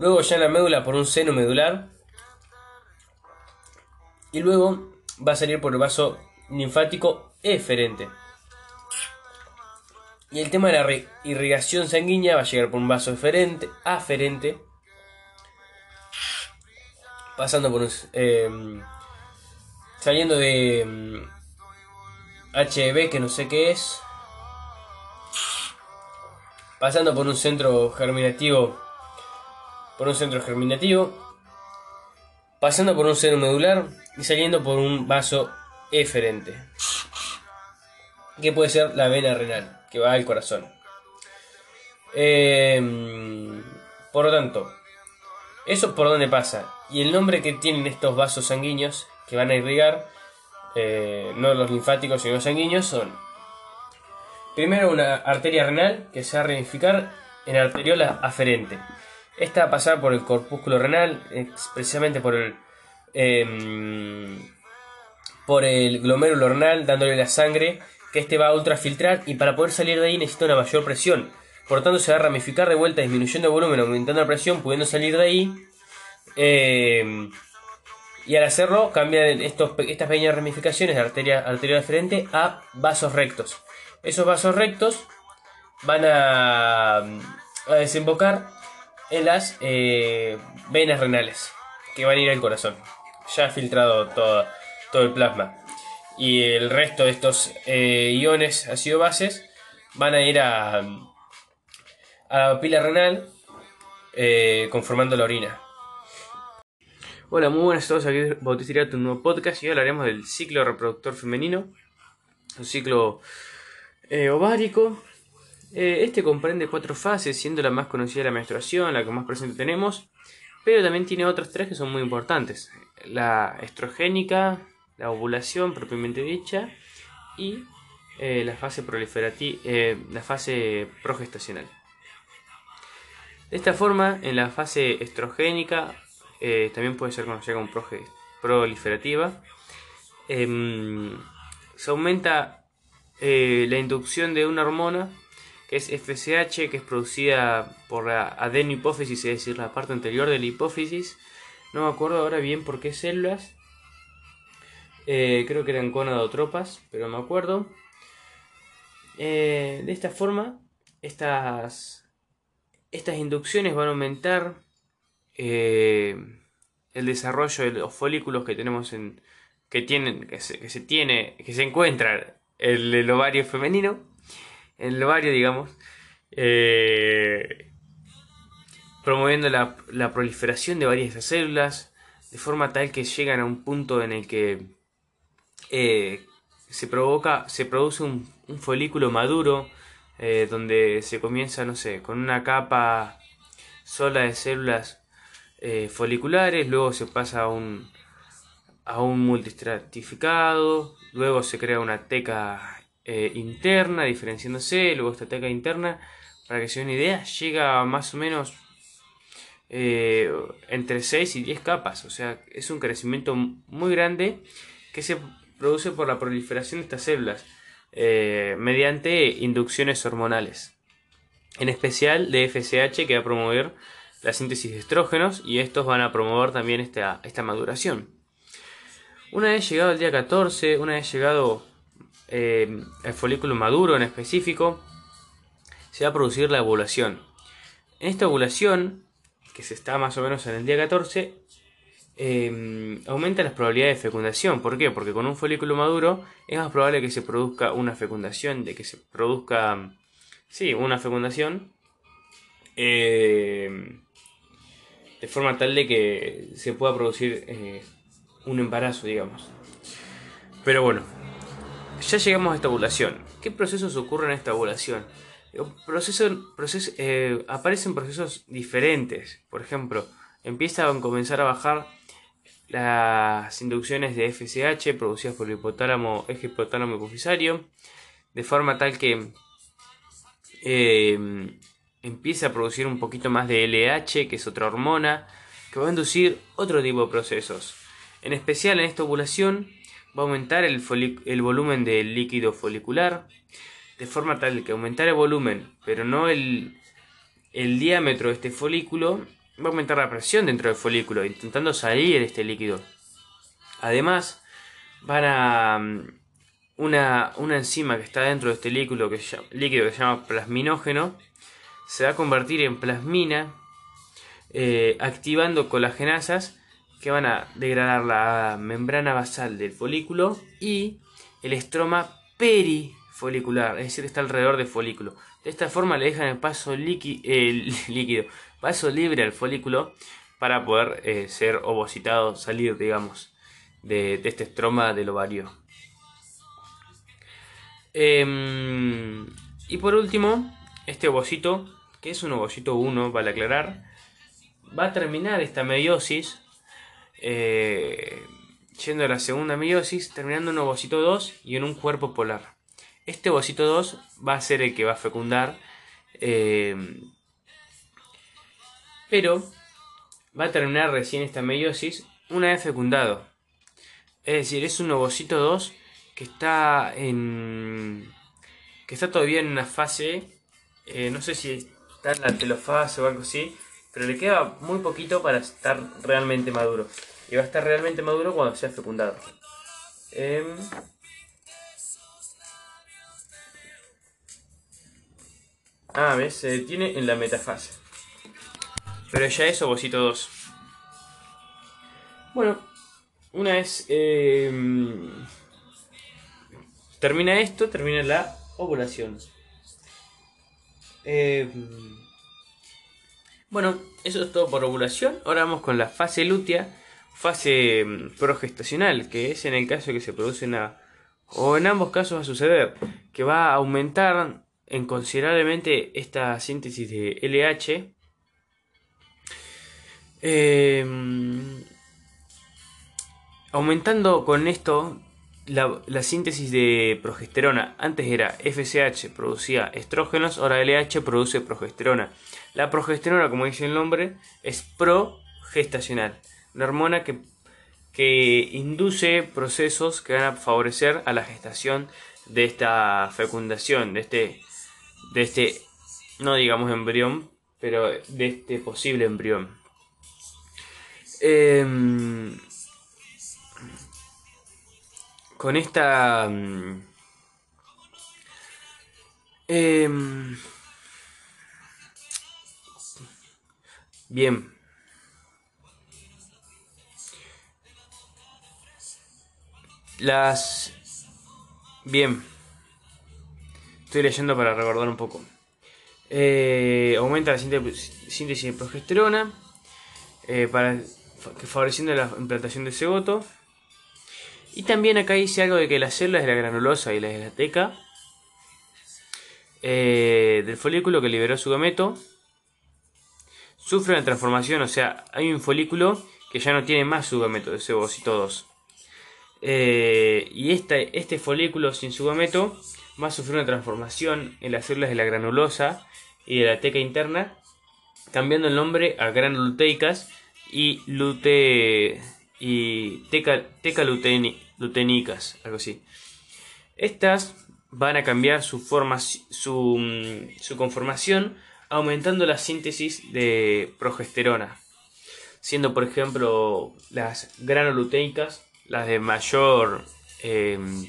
luego ya en la médula por un seno medular y luego va a salir por el vaso linfático eferente. Y el tema de la irrigación sanguínea va a llegar por un vaso eferente, aferente, pasando por un, em, saliendo de HB que no sé qué es, pasando por un centro germinativo, por un centro germinativo, pasando por un seno medular y saliendo por un vaso eferente, que puede ser la vena renal, que va al corazón. Em, por lo tanto, eso por dónde pasa. Y el nombre que tienen estos vasos sanguíneos que van a irrigar, eh, no los linfáticos sino los sanguíneos, son primero una arteria renal que se va a ramificar en arteriola aferente. Esta va a pasar por el corpúsculo renal, precisamente por el em, por el glomérulo renal dándole la sangre que este va a ultrafiltrar y para poder salir de ahí necesita una mayor presión. Por lo tanto se va a ramificar de vuelta disminuyendo el volumen, aumentando la presión, pudiendo salir de ahí. Eh, y al hacerlo cambian estos, estas pequeñas ramificaciones de arteria, arteria diferente a vasos rectos. Esos vasos rectos van a, a desembocar en las eh, venas renales que van a ir al corazón. Ya ha filtrado todo todo el plasma. Y el resto de estos eh, iones ácido bases van a ir a, a la pila renal eh, conformando la orina. Hola, muy buenas a todos, aquí Bautista un nuevo podcast y hoy hablaremos del ciclo reproductor femenino, un ciclo eh, ovárico. este comprende cuatro fases, siendo la más conocida la menstruación, la que más presente tenemos, pero también tiene otras tres que son muy importantes. La estrogénica, la ovulación propiamente dicha y eh, la, fase eh, la fase progestacional. De esta forma, en la fase estrogénica, eh, también puede ser conocida como proliferativa, em, se aumenta la inducción de una hormona que es FSH, que es producida por la adenohipófisis, es decir, la parte anterior de la hipófisis. No me acuerdo ahora bien por qué células, eh, creo que eran conadotropas, pero no me acuerdo. Eh, de esta forma, estas, estas inducciones van a aumentar eh, el desarrollo de los folículos que tenemos en. que tienen. que se, tiene. que se encuentra el, el ovario femenino. El ovario, digamos. promoviendo la, proliferación de varias células, de forma tal que llegan a un punto en el que eh, se provoca, se produce un, folículo maduro, eh, donde se comienza, no sé, con una capa sola de células eh, foliculares, luego se pasa a un, a un multistratificado, luego se crea una teca interna diferenciándose, luego esta teca interna, para que se den una idea, llega más o menos entre 6 y 10 capas, o sea, es un crecimiento muy grande que se produce por la proliferación de estas células eh, mediante inducciones hormonales, en especial de FSH que va a promover la síntesis de estrógenos y estos van a promover también esta, esta maduración. Una vez llegado el día 14, una vez llegado eh, el folículo maduro en específico, se va a producir la ovulación. En esta ovulación, que se está más o menos en el día 14, Em, aumenta las probabilidades de fecundación. ¿Por qué? Porque con un folículo maduro es más probable que se produzca una fecundación, de que se produzca, sí, una fecundación, em, de forma tal de que se pueda producir eh, un embarazo, digamos. Pero bueno, ya llegamos a esta ovulación. ¿Qué procesos ocurren en esta ovulación? Proceso, eh, aparecen procesos diferentes. Por ejemplo, empieza a comenzar a bajar las inducciones de FSH producidas por el hipotálamo, eje hipotálamo hipofisario, de forma tal que eh, empieza a producir un poquito más de LH, que es otra hormona, que va a inducir otro tipo de procesos. En especial en esta ovulación va a aumentar el, volumen del líquido folicular, de forma tal que aumentar el volumen, pero no el, diámetro de este folículo, va a aumentar la presión dentro del folículo, intentando salir este líquido. Además, van a una, enzima que está dentro de este líquido que, líquido que se llama plasminógeno, se va a convertir en plasmina, eh, activando colagenasas que van a degradar la membrana basal del folículo y el estroma perifolicular, es decir, está alrededor del folículo. De esta forma le dejan el paso líquido, paso libre al folículo para poder eh, ser ovocitado, salir, digamos, de, este estroma del ovario. Em, y por último, este ovocito, que es un ovocito 1, vale aclarar, va a terminar esta meiosis, eh, yendo a la segunda meiosis, terminando en un ovocito 2 y en un cuerpo polar. Este ovocito 2 va a ser el que va a fecundar. Em, pero va a terminar recién esta meiosis una vez fecundado. Es decir, es un ovocito 2 que está en. que está todavía en una fase. Eh, no sé si está en la telofase o algo así. Pero le queda muy poquito para estar realmente maduro. Y va a estar realmente maduro cuando sea fecundado. Em, ah, ves, se detiene en la metafase. Pero ya es ovocito 2. Bueno, una vez eh, termina esto, termina la ovulación. Eh, bueno, eso es todo por ovulación. Ahora vamos con la fase lútea, fase mm, progestacional, que es en el caso que se produce una... o en ambos casos va a suceder, que va a aumentar en considerablemente esta síntesis de LH Em, aumentando con esto la, síntesis de progesterona. Antes era FSH, producía estrógenos, ahora LH produce progesterona. La progesterona, como dice el nombre, es progestacional. Una hormona que, que induce procesos que van a favorecer a la gestación de esta fecundación, de este, de este, no digamos embrión, pero de este posible embrión. Em, con esta... Eh, bien. Las... Bien. Estoy leyendo para recordar un poco. Eh, aumenta la síntesis de progesterona, eh, para, favoreciendo la implantación de cigoto. Y también acá dice algo de que las células de la granulosa y la de la teca eh, del folículo que liberó su gameto sufren transformación, o sea, hay un folículo que ya no tiene más su gameto de cebocito 2. Eh, y este, este folículo sin su gameto va a sufrir una transformación en las células de la granulosa y de la teca interna, cambiando el nombre a granuloteicas y lute y teca, teca lutenicas, algo así. Estas van a cambiar su forma, su, mm, su conformación, aumentando la síntesis de progesterona, siendo por ejemplo las granuluteicas las de mayor em,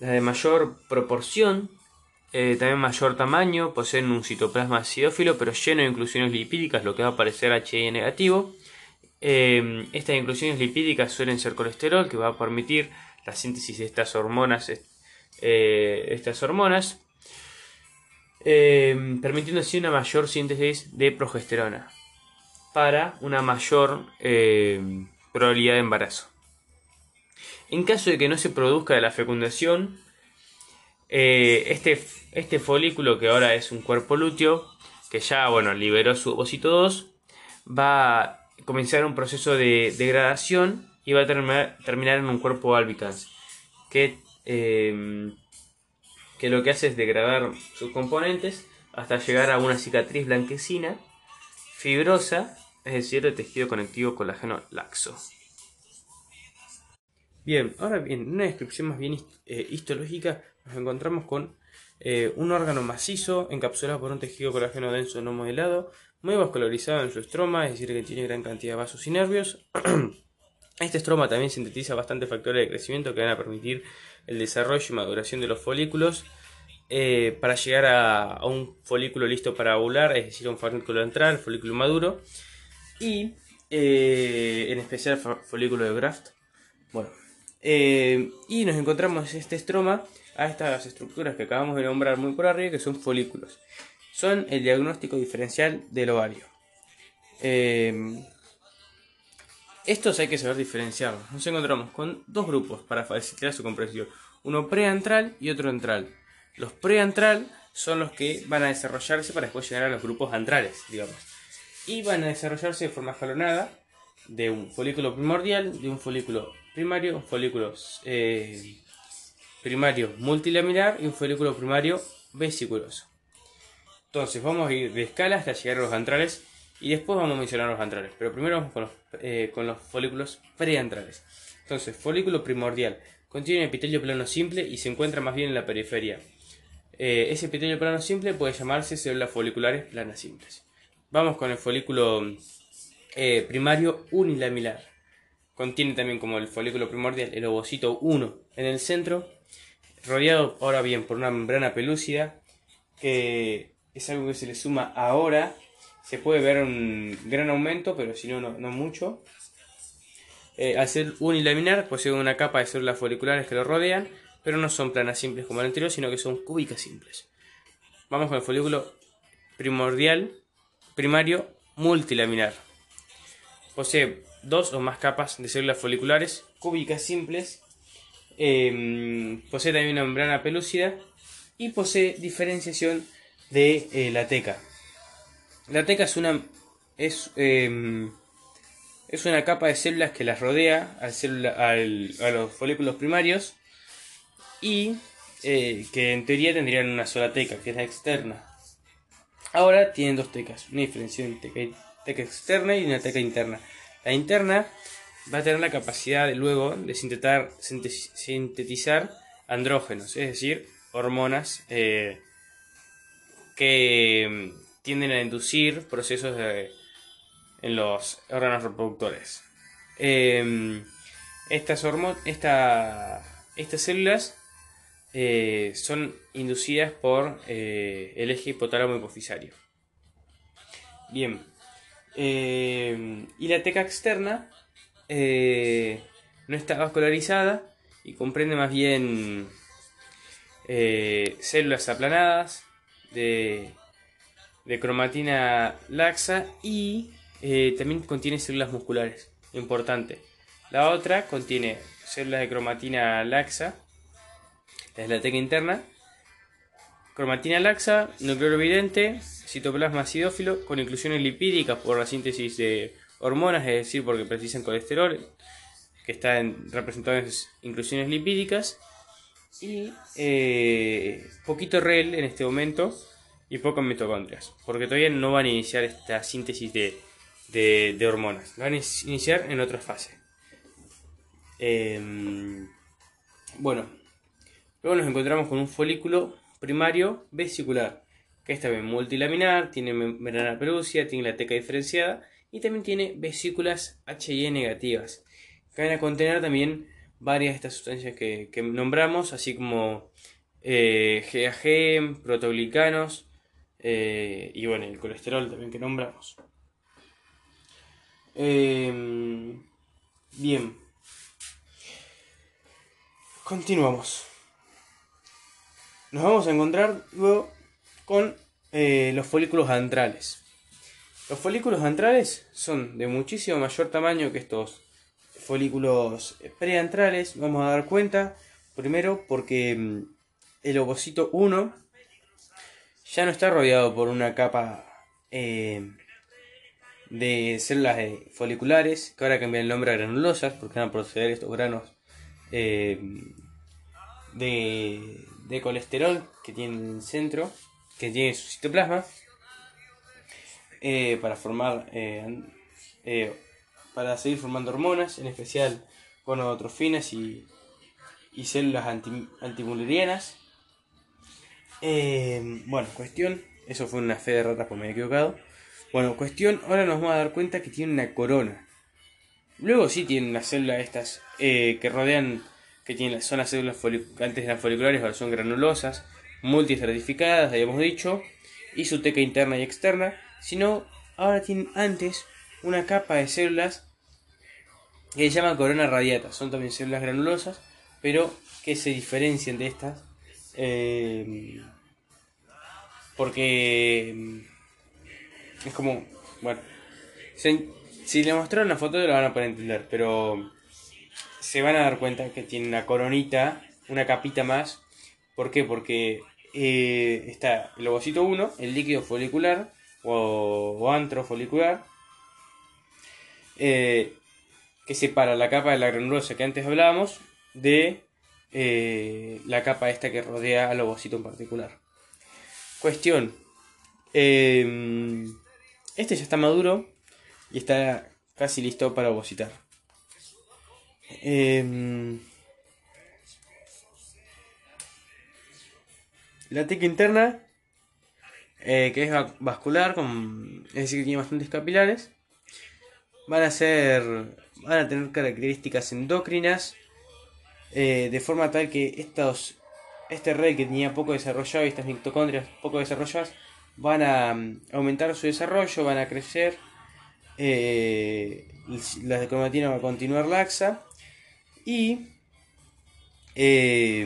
las de mayor proporción eh, también mayor tamaño, poseen un citoplasma acidófilo pero lleno de inclusiones lipídicas, lo que va a parecer HI negativo. Em, estas inclusiones lipídicas suelen ser colesterol, que va a permitir la síntesis de estas hormonas, eh, estas hormonas em, permitiendo así una mayor síntesis de progesterona para una mayor em, probabilidad de embarazo. En caso de que no se produzca la fecundación, eh, este, este folículo que ahora es un cuerpo lúteo, que ya bueno, liberó su ovocito 2, va comenzar un proceso de degradación y va a terminar, terminar en un cuerpo albicans, que, em, que lo que hace es degradar sus componentes hasta llegar a una cicatriz blanquecina, fibrosa, es decir, de tejido conectivo colágeno laxo. Bien, ahora bien, en una descripción más bien eh, histológica nos encontramos con eh, un órgano macizo encapsulado por un tejido colágeno denso no modelado, muy vascularizado en su estroma, es decir, que tiene gran cantidad de vasos y nervios. este estroma también sintetiza bastantes factores de crecimiento que van a permitir el desarrollo y maduración de los folículos eh, para llegar a, un folículo listo para ovular, es decir, un folículo entral, folículo maduro, y en especial folículo de Graft. Bueno, eh, y nos encontramos este estroma a estas estructuras que acabamos de nombrar muy por arriba, que son folículos. Son el diagnóstico diferencial del ovario. Eh, estos hay que saber diferenciarlos. Nos encontramos con dos grupos para facilitar su comprensión. Uno preantral y otro antral. Los preantral son los que van a desarrollarse para después llegar a los grupos antrales, digamos. Y van a desarrollarse de forma escalonada de un folículo primordial, de un folículo primario, un folículo eh, primario multilaminar y un folículo primario vesiculoso. Entonces vamos a ir de escala hasta llegar a los antrales y después vamos a mencionar los antrales. Pero primero vamos con los, eh, con los folículos preantrales. Entonces, folículo primordial. Contiene epitelio plano simple y se encuentra más bien en la periferia. Eh, ese epitelio plano simple puede llamarse células foliculares planas simples. Vamos con el folículo primario unilaminar. Contiene también como el folículo primordial el ovocito 1 en el centro, rodeado ahora bien por una membrana pelúcida, que es algo que se le suma ahora. Se puede ver un gran aumento, pero si no, no, mucho. Eh, al ser unilaminar, posee una capa de células foliculares que lo rodean, pero no son planas simples como el anterior, sino que son cúbicas simples. Vamos con el folículo primordial, primario, multilaminar. Posee dos o más capas de células foliculares cúbicas simples. Em, posee también una membrana pelúcida y posee diferenciación de eh, la teca. La teca es una es, em, es una capa de células que las rodea al a los folículos primarios y eh, que en teoría tendrían una sola teca, que es la externa. Ahora tienen dos tecas, una diferenciación de teca externa y una teca interna. La interna va a tener la capacidad luego de sintetizar andrógenos, es decir, hormonas eh, que mm, tienden a inducir procesos en los órganos reproductores. Em, estas, estas células eh, son inducidas por eh, el eje hipotálamo hipofisario. Bien, eh, y la teca externa eh, no está vascularizada y comprende más bien células aplanadas, de, cromatina laxa y eh, también contiene células musculares. Importante. La otra contiene células de cromatina laxa, es la teca interna, cromatina laxa, núcleo evidente, citoplasma acidófilo con inclusiones lipídicas por la síntesis de hormonas, es decir, porque precisan colesterol, que está en, representado en inclusiones lipídicas, y eh, poquito REL en este momento y pocas mitocondrias, porque todavía no van a iniciar esta síntesis de, de, hormonas, van a iniciar en otra fase. Em, bueno, luego nos encontramos con un folículo primario vesicular, que es también multilaminar, tiene membrana pelucia, tiene la teca diferenciada y también tiene vesículas HIE negativas, que van a contener también varias de estas sustancias que, nombramos, así como eh, GAG, protoglicanos eh, y bueno, el colesterol también que nombramos. Em, bien. Continuamos. Nos vamos a encontrar luego con eh, los folículos antrales. Los folículos antrales son de muchísimo mayor tamaño que estos folículos preantrales. Vamos a dar cuenta primero porque mm, el ovocito 1 ya no está rodeado por una capa eh, de células foliculares que ahora cambian el nombre a granulosas porque van a proceder estos granos eh, de, de, colesterol que tiene centro, que tiene su citoplasma, eh, para formar, eh, para seguir formando hormonas, en especial gonotrofinas y, y células anti, antimulerianas. bueno, cuestión, eso fue una fe de ratas, por me he equivocado. Bueno, cuestión, ahora nos vamos a dar cuenta que tiene una corona. Luego sí tienen las células estas eh, que rodean, que tienen, son las células antes las foliculares, ahora son granulosas, multistratificadas, habíamos dicho, y su teca interna y externa, sino ahora tienen antes una capa de células que se llama corona radiata, son también células granulosas, pero que se diferencian de estas eh, porque mm, es como, bueno, si le mostraron la foto lo van a poder entender, pero se van a dar cuenta que tiene una coronita, una capita más. ¿Por qué? Porque eh, está el ovocito 1, el líquido folicular o, antro folicular, eh, que separa la capa de la granulosa que antes hablábamos de eh, la capa esta que rodea al ovocito en particular. Cuestión. este ya está maduro y está casi listo para ovocitar. Em, la teca interna, eh, que es vascular, con, es decir, que tiene bastantes capilares, van a ser, van a tener características endocrinas, eh, de forma tal que estos, este red que tenía poco desarrollado y estas mitocondrias poco desarrolladas van a mm, aumentar su desarrollo, van a crecer eh, la cromatina va a continuar laxa y eh,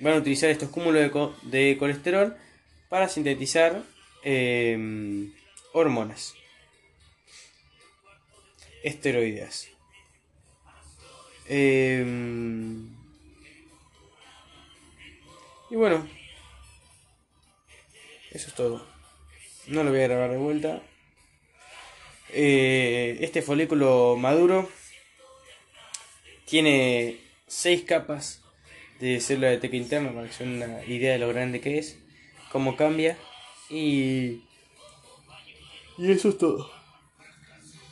van a utilizar estos cúmulos de, colesterol para sintetizar eh, hormonas esteroideas. y bueno, eso es todo. No lo voy a grabar de vuelta. Eh, este folículo maduro tiene 6 capas de célula de teca interna para que se una idea de lo grande que es, cómo cambia y, y eso es todo.